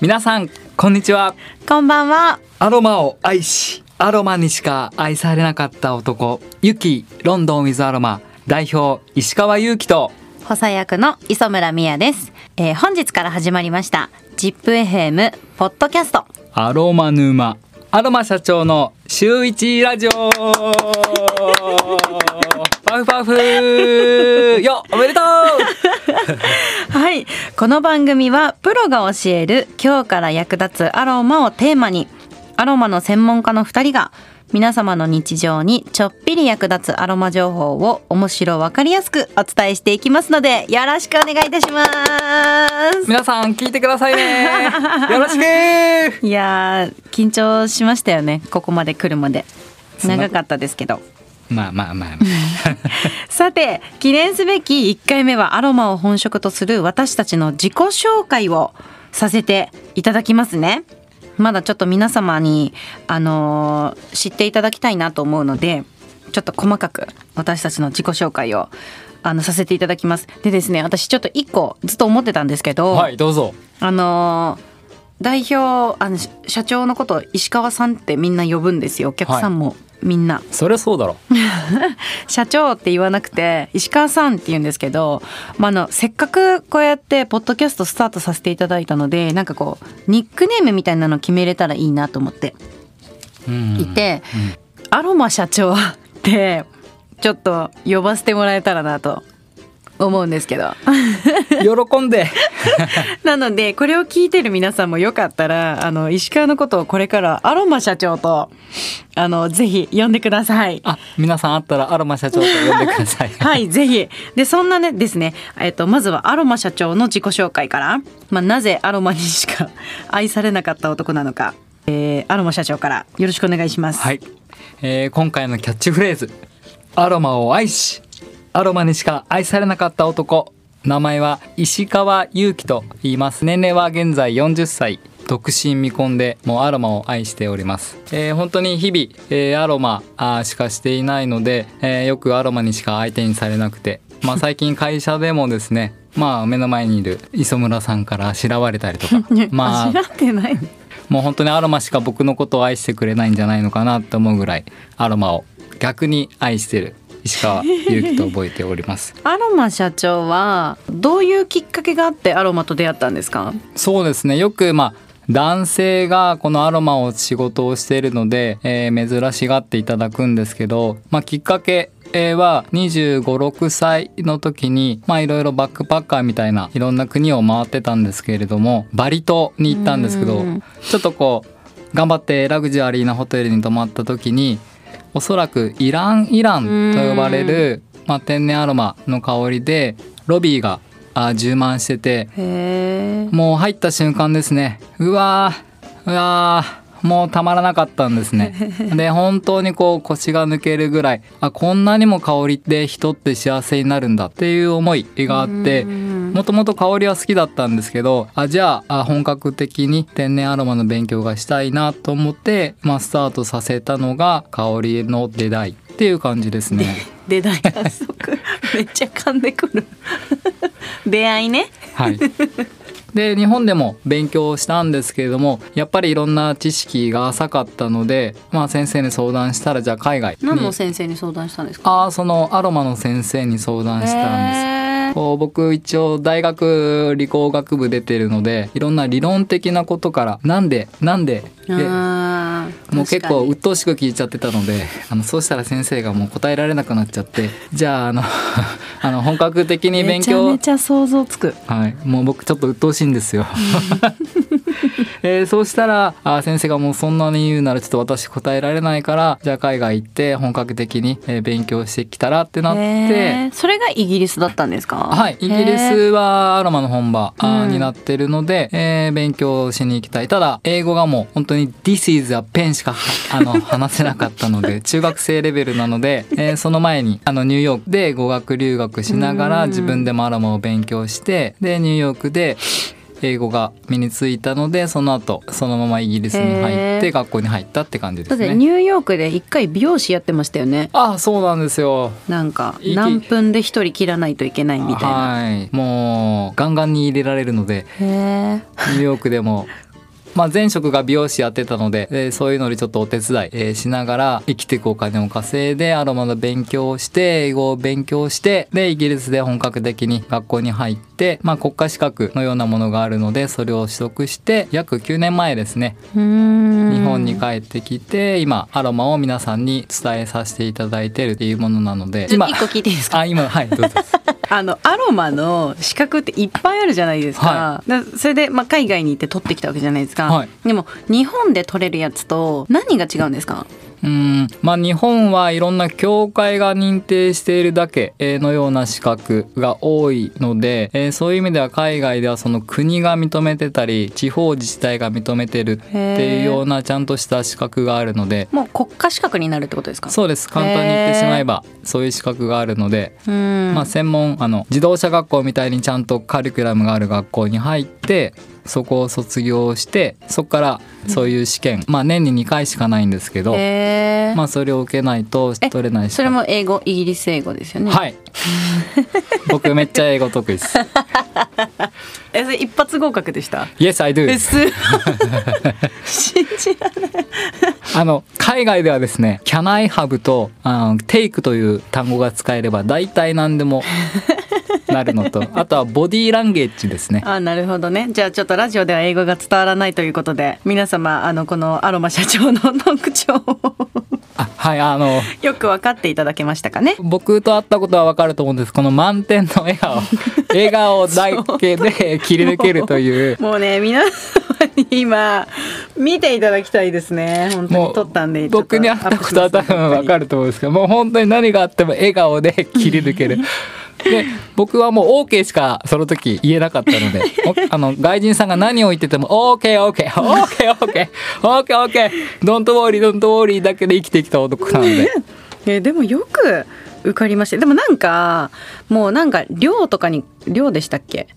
皆さんこんにちはこんばんは。アロマを愛しアロマにしか愛されなかった男ユキロンドンウィズアロマ代表石川祐希と補佐役の磯村美也です、えー本日から始まりました。ZIPFM ポッドキャスト。アロマ沼アロマ社長の週一ラジオ パフパフよおめでとう はい。この番組はプロが教える今日から役立つアロマをテーマにアロマの専門家の2人が皆様の日常にちょっぴり役立つアロマ情報を面白わかりやすくお伝えしていきますのでよろしくお願いいたします。皆さん聞いてくださいね。よろしくいやー緊張しましたよね。ここまで来るまで。長かったですけどまあまあまあ、さて記念すべき1回目はアロマを本職とする私たちの自己紹介をさせていただきますね。まだちょっと皆様にあのー知っていただきたいなと思うのでちょっと細かく私たちの自己紹介をあのさせていただきます。でですね私ちょっと1個ずっと思ってたんですけど、はいどうぞ。あのー代表あのし社長のことを石川さんってみんな呼ぶんですよ。お客さんもみんな、そりゃそうだろ。社長って言わなくて石川さんって言うんですけど、まあ、あのせっかくこうやってポッドキャストスタートさせていただいたのでなんかこうニックネームみたいなの決めれたらいいなと思ってうんいて、アロマ社長ってちょっと呼ばせてもらえたらなと思うんですけど。喜んで。なのでこれを聞いてる皆さんもよかったらあの石川のことをこれからアロマ社長とあのぜひ呼んでください。あ皆さんあったらアロマ社長と呼んでください。はい、ぜひ。で、そんなね、ですね、えっと、まずはアロマ社長の自己紹介から、まあ、なぜアロマにしか愛されなかった男なのか、えー、アロマ社長からよろしくお願いします。はい、えー今回のキャッチフレーズ「アロマを愛しアロマにしか愛されなかった男」名前は石川祐希と言います。年齢は現在40歳。独身未婚でもうアロマを愛しております、えー本当に日々、えーアロマしかしていないので、えーよくアロマにしか相手にされなくて。まあ最近会社でもですね まあ目の前にいる磯村さんからあしらわれたりとか。まあ知らってない。のもう本当にアロマしか僕のことを愛してくれないんじゃないのかなって思うぐらいアロマを逆に愛してる石川祐希と覚えております。アロマ社長はどういうきっかけがあってアロマと出会ったんですか？そうですね。よくまあ男性がこのアロマを仕事をしているので、えー珍しがっていただくんですけど、まあ、きっかけえーは2 5 6歳の時にまあいろいろバックパッカーみたいないろんな国を回ってたんですけれどもバリ島に行ったんですけどうん。ちょっとこう頑張ってラグジュアリーなホテルに泊まった時におそらくイランイランと呼ばれる、まあ、天然アロマの香りでロビーがあ充満しててもう入った瞬間ですね。うわーうわーもうたまらなかったんですね。で本当にこう腰が抜けるぐらいあこんなにも香りで人って幸せになるんだっていう思いがあってもともと香りは好きだったんですけどあじゃああ本格的に天然アロマの勉強がしたいなと思って、まあ、スタートさせたのが香りの出会いっていう感じですね。出会い早速めっちゃ噛んでくる。出会いね。はい、で日本でも勉強したんですけれどもやっぱりいろんな知識が浅かったので、まあ、先生に相談したらじゃあ海外に。何の先生に相談したんですか？あーそのアロマの先生に相談したんです。僕一応大学理工学部出てるのでいろんな理論的なことからなんでなんでもう結構鬱陶しく聞いちゃってたのであのそうしたら先生がもう答えられなくなっちゃってじゃああの あの本格的に勉強。めちゃめちゃ想像つく。はい、もう僕ちょっと鬱陶しいんですよ。えーそうしたらあ先生がもうそんなに言うならちょっと私答えられないからじゃあ海外行って本格的に、えー勉強してきたらってなって。へー。それがイギリスだったんですか？はい、イギリスはアロマの本場、になってるので、えー勉強しに行きたい。ただ英語がもう本当に「This is a pen」しかは あの話せなかったので 中学生レベルなので、えーその前にあのニューヨークで語学留学しながらうん。自分でもアロマを勉強してでニューヨークで英語が身についたのでその後そのままイギリスに入って学校に入ったって感じですね。だってニューヨークで一回美容師やってましたよね。あそうなんですよ。なんか何分で一人切らないといけないみたいな。はい、もうガンガンに入れられるのでへえニューヨークでも まあ、前職が美容師やってたので、えーそういうのでちょっとお手伝い、えーしながら生きていくお金を稼いでアロマの勉強をして英語を勉強してでイギリスで本格的に学校に入って、まあ、国家資格のようなものがあるのでそれを取得して約9年前ですね。日本に帰ってきて今アロマを皆さんに伝えさせていただいてるっていうものなのでちょっと一個聞いていいですか？あ今はいどうぞ。あのアロマの資格っていっぱいあるじゃないですか,、はだそれで、まあ、海外に行って取ってきたわけじゃないですか、はい。でも日本で取れるやつと何が違うんですか？うん。まあ日本はいろんな協会が認定しているだけえーのような資格が多いので、えーそういう意味では海外ではその国が認めてたり地方自治体が認めてるっていうようなちゃんとした資格があるので。もう国家資格になるってことですか？そうです。簡単に言ってしまえばそういう資格があるので、うん。まあ、専門あの自動車学校みたいにちゃんとカリキュラムがある学校に入ってそこを卒業してそこからそういう試験、まあ年に2回しかないんですけど、まあそれを受けないとえ取れないしそれも英語イギリス英語ですよね？はい。僕めっちゃ英語得意です。えそれ一発合格でした？Yes I do. 信じられない。あの海外ではですね Can I have とあの Take という単語が使えれば大体何でもなるのと。あとはボディーランゲージですね。あなるほどね。じゃあちょっとラジオでは英語が伝わらないということで皆様あのこのアロマ社長の特徴を。あはいあの。よく分かっていただけましたかね。僕と会ったことは分かると思うんです。この満点の笑顔。笑顔だけで切り抜けるという。もうね皆様に今見ていただきたいですね。本当に撮ったんで僕に会ったことは多分分かるると思うんですけどもう本当に何があっても笑顔で切り抜ける。で僕はもう OK しかその時言えなかったので おあの外人さんが何を言ってても OKOKOKOKOKOKOK Don't worry don't worry だけで生きてきた男なので。えでもよく受かりました。でもなんかもうなんか寮とかに寮でしたっけ？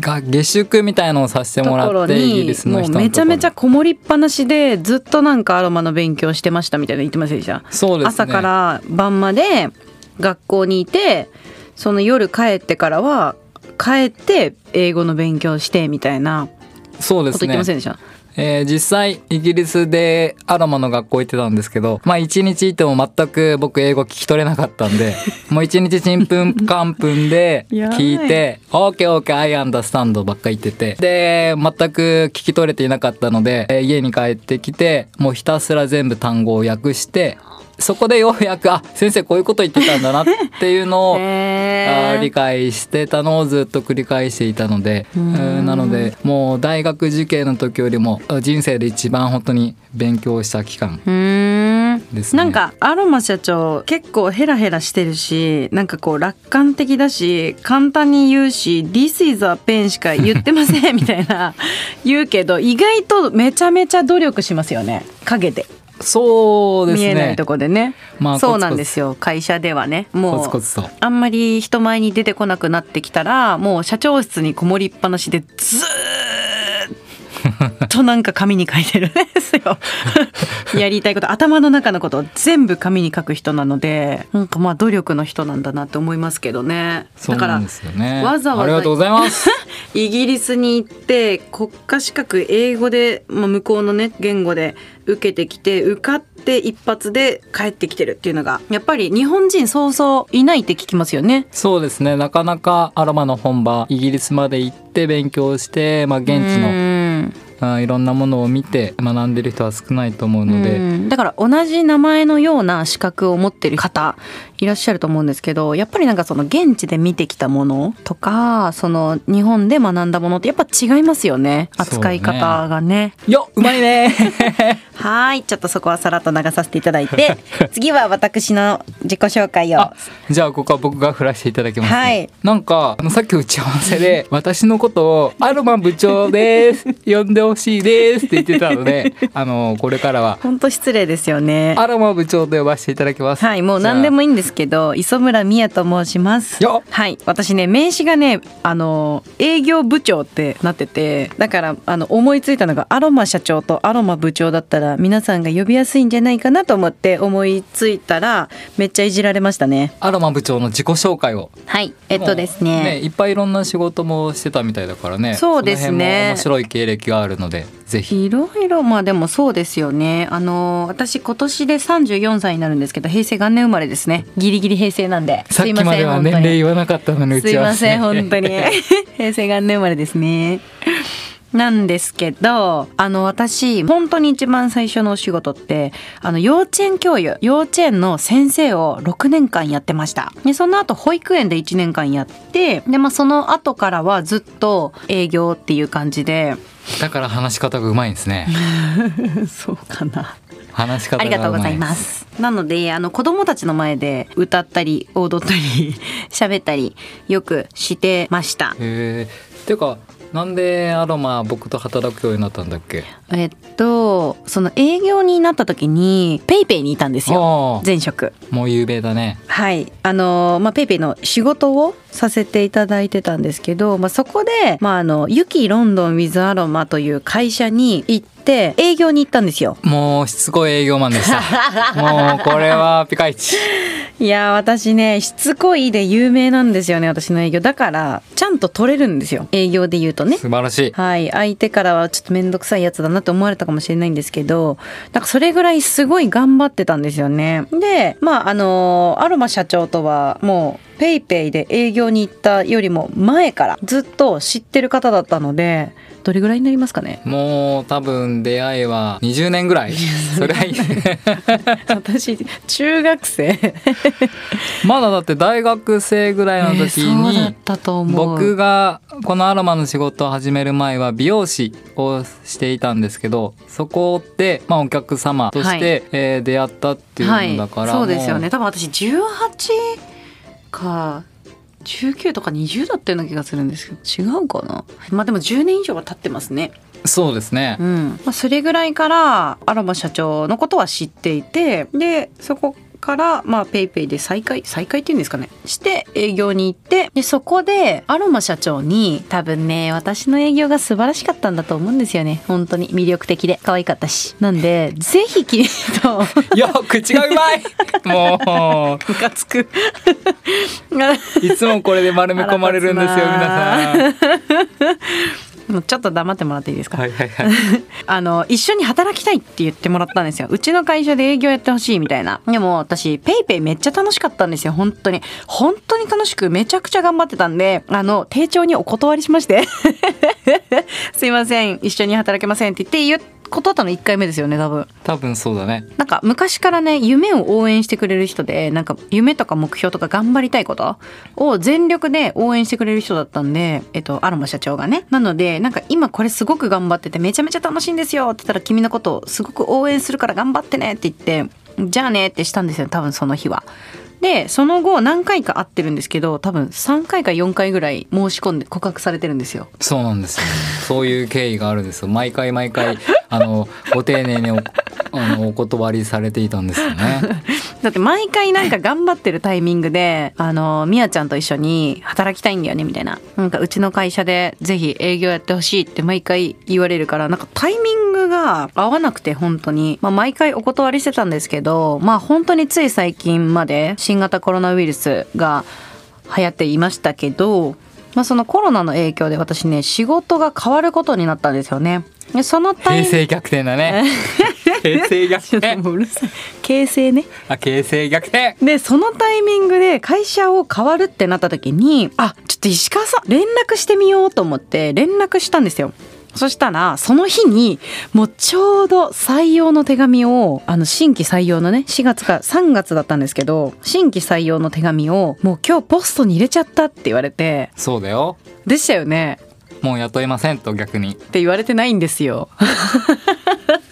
が下宿みたいのをさせてともらってイギリスの人のめちゃめちゃとここもりっぱなしでずっとなんかアロマの勉強してましたみたいな言ってませんでした？ろそうですね。朝から晩まで学校にいてその夜帰ってからは帰って英語の勉強してみたいなそうですこと言ってませんねでした、えー実際イギリスでアロマの学校行ってたんですけどまあ一日いても全く僕英語聞き取れなかったんで もう一日ちんぷんかんぷんで聞いて「OKOK I understand」ばっか言ってて。で全く聞き取れていなかったので、えー家に帰ってきてもうひたすら全部単語を訳してそこでようやくあ先生こういうこと言ってたんだなっていうのを 理解してたのをずっと繰り返していたのでなのでもう大学受験の時よりも人生で一番本当に勉強した期間ですね。なんかアロマ社長結構ヘラヘラしてるしなんかこう楽観的だし簡単に言うし「This is a pen」しか言ってませんみたいな言うけど意外とめちゃめちゃ努力しますよね陰でそうですね。見えないとこでね。まあそうなんですよ。会社ではね。もうコツコツと。あんまり人前に出てこなくなってきたらもう社長室にこもりっぱなしでずーっとなんか紙に書いてるんですよ。やりたいこと頭の中のことを全部紙に書く人なのでなんかまあ努力の人なんだなって思いますけどね。だからね。わざわざありがとうございます。イギリスに行って国家資格英語で、まあ、向こうのね言語で受けてきて受かって一発で帰ってきてるっていうのがやっぱり日本人そうそういないって聞きますよね。そうですね。なかなかアロマの本場イギリスまで行って勉強して、まあ、現地ののあいろんなものを見て学んでる人は少ないと思うので、だから同じ名前のような資格を持ってる方いらっしゃると思うんですけどやっぱりなんかその現地で見てきたものとかその日本で学んだものってやっぱ違いますよね。扱い方がね。よっうまいね。はい。ちょっとそこはさらっと流させていただいて。次は私の自己紹介を。あじゃあここは僕が振らせていただきます、ね。はい。なんかあのさっき打ち合わせで私のことを「アルマ部長です。呼んでほしいです」って言ってたので あのこれからは。本当失礼ですよね。アロマ部長と呼ばせていただきます。はいもう何でもいいんですけど磯村美也と申します。はい私ね名刺がねあの営業部長ってなっててだからあの思いついたのがアロマ社長とアロマ部長だったら皆さんが呼びやすいんじゃないかなと思って思いついたらめっちゃいじられましたね。アロマ部長の自己紹介を。はいえっとですもうねいっぱいいろんな仕事もしてたみたいだからね。そうですね。面白い経歴があるるのでぜひ。いろいろまあでもそうですよね。あの私今年で34歳になるんですけど平成元年生まれですね。ギリギリ平成なんで。さっきまでは年齢言わなかったのにすいません本当に。平成元年生まれですねなんですけどあの私本当に一番最初のお仕事ってあの幼稚園教諭幼稚園の先生を6年間やってました。でその後保育園で1年間やってで、まあ、その後からはずっと営業っていう感じで。だから話し方がうまいんですね。そうかな。話し方ありがとうございます。なのであの子供たちの前で歌ったり踊ったり 喋ったりよくしてました。へえていうかなんでアロマ僕と働くようになったんだっけ？えっとその営業になった時に PayPay にいたんですよ。前職。もう有名だね。はい。あのまあ PayPay の仕事をさせていただいてたんですけど、まあ、そこで、まあ、あのユキロンドンウィズアロマという会社に行って営業に行ったんですよ。もうしつこい営業マンでした。もうこれはピカイチ。いや私ねしつこいで有名なんですよね私の営業。だからちゃんと取れるんですよ。営業で言うとね。素晴らしい。はい。相手からはちょっと面倒くさいやつだなって思われたかもしれないんですけどなんかそれぐらいすごい頑張ってたんですよね。でまああのアロマ社長とはもうペイペイで営業に行ったよりも前からずっと知ってる方だったのでどれぐらいになりますかね？もう多分出会いは20年ぐらい。それはいい。私中学生。まだだって大学生ぐらいの時に、えー、僕がこのアロマの仕事を始める前は美容師をしていたんですけどそこで、まあ、お客様として、はい、えー、出会ったっていうのだから、はい、そうですよね。多分私18か19とか20だったような気がするんですけど違うかな？まあでも10年以上は経ってますね。そうですね、うん。まあ、それぐらいからアロマ社長のことは知っていてでそこからまあペイペイで再開再開っていうんですかね。して営業に行ってでそこでアロマ社長に多分ね私の営業が素晴らしかったんだと思うんですよね。本当に。魅力的で。可愛かったし。なんでぜひ君といや口がうまい。もう。ムカつく。いつもこれで丸め込まれるんですよ皆さん ちょっと黙ってもらっていいですか？はいはいはい。あの一緒に働きたいって言ってもらったんですよ。うちの会社で営業やってほしいみたいな。でも私ペイペイめっちゃ楽しかったんですよ。本当に本当に楽しくめちゃくちゃ頑張ってたんで、あの丁重にお断りしまして。すいません一緒に働けませんって言って言っ断ったの1回目ですよね多分。多分そうだね。なんか昔からね夢を応援してくれる人でなんか夢とか目標とか頑張りたいことを全力で応援してくれる人だったんでえっとアロマ社長がね。なのでなんか今これすごく頑張っててめちゃめちゃ楽しいんですよって言ったら君のことをすごく応援するから頑張ってねって言ってじゃあねってしたんですよ多分その日は。でその後何回か会ってるんですけど多分3回か4回ぐらい申し込んで告白されてるんですよ。そうなんですよ、そういう経緯があるんですよ。毎回毎回あのご丁寧におあのお断りされていたんですよね だって毎回なんか頑張ってるタイミングであのみやちゃんと一緒に働きたいんだよねみたいななんかうちの会社でぜひ営業やってほしいって毎回言われるからなんかタイミングが合わなくて本当にまあ毎回お断りしてたんですけどまあ本当につい最近まで新型コロナウイルスが流行っていましたけどまあ、そのコロナの影響で私ね仕事が変わることになったんですよね。その平成逆転だね。平成逆転。うるさい。形成ね。あ、形成逆転。で、そのタイミングで会社を変わるってなった時に、あ、ちょっと石川さん連絡してみようと思って連絡したんですよ。そしたらその日にもうちょうど採用の手紙をあの新規採用のね4月か3月だったんですけど新規採用の手紙をもう今日ポストに入れちゃったって言われてそうだよでしたよねもう雇いませんと逆にって言われてないんですよ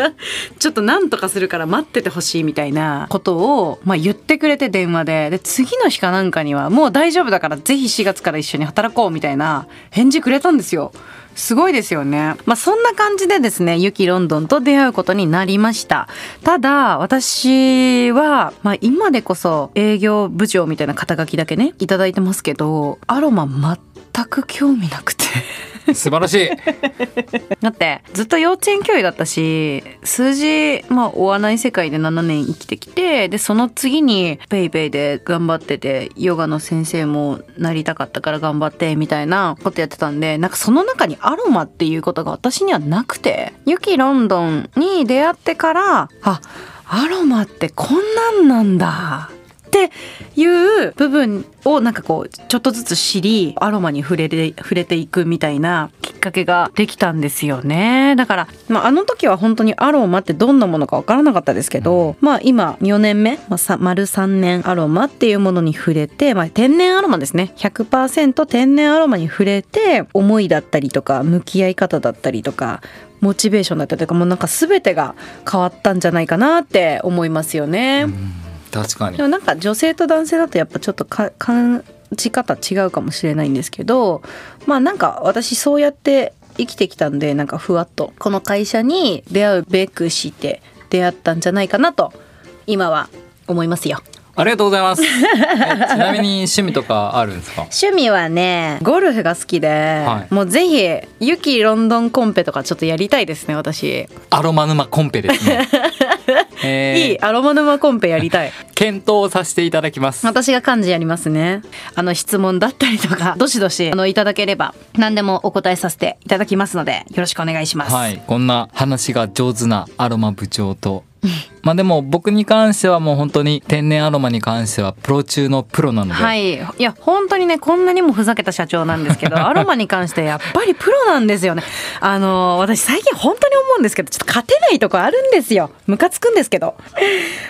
ちょっと何とかするから待っててほしいみたいなことを、まあ、言ってくれて電話でで次の日かなんかにはもう大丈夫だからぜひ4月から一緒に働こうみたいな返事くれたんですよすごいですよね。まあそんな感じでですね、ユキロンドンと出会うことになりました。ただ、私は、まあ今でこそ営業部長みたいな肩書きだけね、いいてますけど、アロマ全く興味なくて。素晴らしい。だってずっと幼稚園教諭だったし数字まあ追わない世界で7年生きてきてでその次にペイペイで頑張っててヨガの先生もなりたかったから頑張ってみたいなことやってたんでなんかその中にアロマっていうことが私にはなくて。ユキロンドンに出会ってからあアロマってこんなんなんだっていう部分をなんかこうちょっとずつ知りアロマに触れて触れていくみたいなきっかけができたんですよね。だから、まあ、あの時は本当にアロマってどんなものか分からなかったですけど、まあ、今4年目、まあ、さ丸3年アロマっていうものに触れて、まあ、天然アロマですね。100%天然アロマに触れて思いだったりとか向き合い方だったりとかモチベーションだったりとかもうなんか全てが変わったんじゃないかなって思いますよね。確かにでもなんか女性と男性だとやっぱちょっとか感じ方違うかもしれないんですけどまあなんか私そうやって生きてきたんでなんかふわっとこの会社に出会うべくして出会ったんじゃないかなと今は思いますよ。ありがとうございます。えちなみに趣味とかあるんですか？趣味はねゴルフが好きで、はい。もうぜひユキロンドンコンペとかちょっとやりたいですね私、アロマ沼コンペですね。えーいいアロマ沼コンペやりたい。検討させていただきます。私が幹事やりますね。あの質問だったりとか どしどしあのいただければ何でもお答えさせていただきますのでよろしくお願いします、はい。こんな話が上手なアロマ部長と まあでも僕に関してはもう本当に天然アロマに関してはプロ中のプロなので、はい、いや本当にねこんなにもふざけた社長なんですけど アロマに関してやっぱりプロなんですよね。あの私最近本当に思うんですけどちょっと勝てないとこあるんですよ。ムカつくんですけど。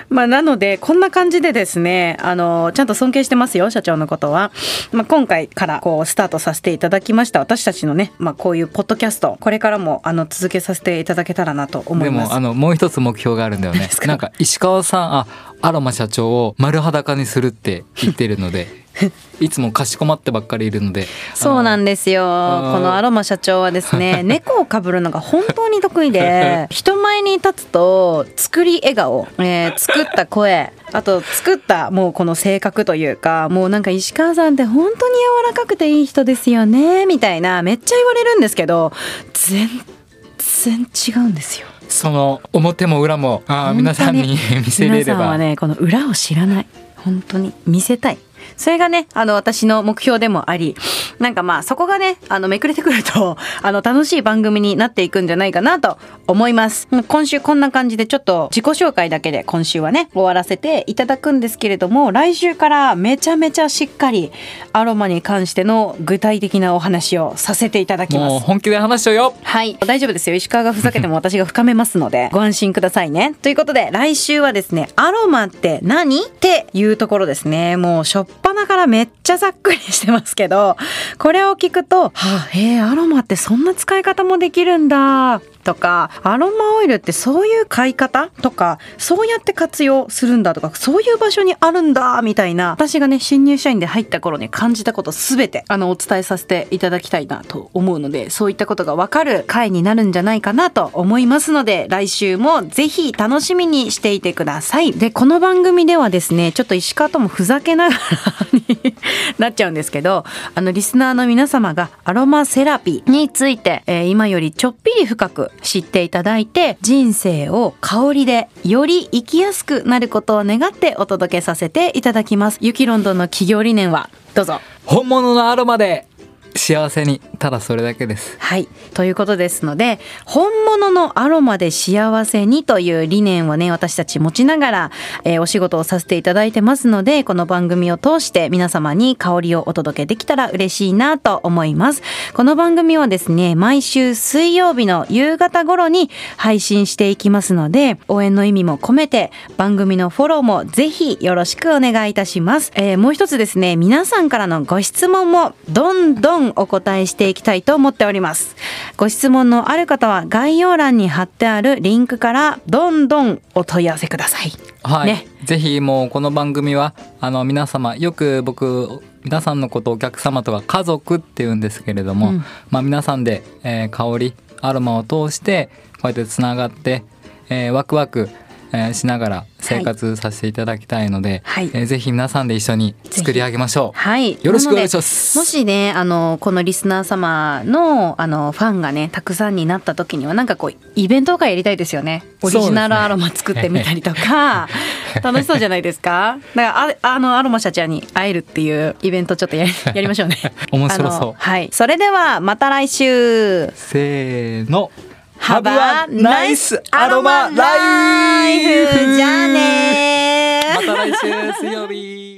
まあなのでこんな感じでですねあのちゃんと尊敬してますよ社長のことは、まあ、今回からこうスタートさせていただきました。私たちのね、まあ、こういうポッドキャストこれからもあの続けさせていただけたらなと思いでます。もあのもう一つ目標があるんだよねなんか？石川さんあアロマ社長を丸裸にするって言ってるので いつもかしこまってばっかりいるのでそうなんでですよ。このアロマ社長はですね、猫をかぶるのが本当に得意で、人前に立つと作り笑顔、えー作った声、あと作ったもうこの性格というか、もうなんか石川さんって本当に柔らかくていい人ですよねみたいなめっちゃ言われるんですけど、全然違うんですよ。その表も裏もあ皆さんに。見せれれば、皆さんはねこの裏を知らない。本当に見せたいそれがねあの私の目標でもありなんかまあそこがねあのめくれてくると あの楽しい番組になっていくんじゃないかなと思います。今週こんな感じでちょっと自己紹介だけで今週はね終わらせていただくんですけれども来週からめちゃめちゃしっかりアロマに関しての具体的なお話をさせていただきます。もう本気で話しちゃうよ。はい。大丈夫ですよ。石川がふざけても私が深めますのでご安心くださいね。ということで来週はですねアロマって何？っていうところですね。もうしょっぱなからめっちゃざっくりしてますけどこれを聞くとはあへえアロマってそんな使い方もできるんだとかアロマオイルってそういう買い方とかそうやって活用するんだとかそういう場所にあるんだみたいな私がね新入社員で入った頃に感じたことすべてあのお伝えさせていただきたいなと思うのでそういったことがわかる回になるんじゃないかなと思いますので来週もぜひ楽しみにしていてください。でこの番組ではですねちょっと石川ともふざけながら なっちゃうんですけどあのリスナーの皆様がアロマセラピーについて、えー今よりちょっぴり深く知っていただいて人生を香りでより生きやすくなることを願ってお届けさせていただきます。ユキロンドンの企業理念はどうぞ。本物のアロマで幸せにただそれだけです。はい。ということですので本物のアロマで幸せにという理念をね私たち持ちながら、えーお仕事をさせていただいてますのでこの番組を通して皆様に香りをお届けできたら嬉しいなと思います。この番組はですね毎週水曜日の夕方頃に配信していきますので応援の意味も込めて番組のフォローもぜひよろしくお願いいたします、えーもう一つですね皆さんからのご質問もどんどんお答えしていきたいと思っております。ご質問のある方は概要欄に貼ってあるリンクからどんどんお問い合わせください。はい、ね。ぜひもうこの番組はあの皆様よく僕皆さんのことをお客様とか家族って言うんですけれども、うん。まあ、皆さんで、えー香りアロマを通してこうやってつながって、えーワクワク、えーしながら生活させていただきたいので、はいえーぜひ皆さんで一緒に作り上げましょう。はい。よろしくお願いします。もしね、あの、このリスナー様の、あの、ファンがね、たくさんになった時には、なんかこう、イベントとかやりたいですよね。オリジナルアロマ作ってみたりとか、楽しそうじゃないですか？だから、ああの、アロマ社長に会えるっていうイベントちょっとやり やりましょうね。面白そうはい。それでは、また来週。せーの。ハブアナイスアロマライフ,ライフじゃあねまた来週水曜日。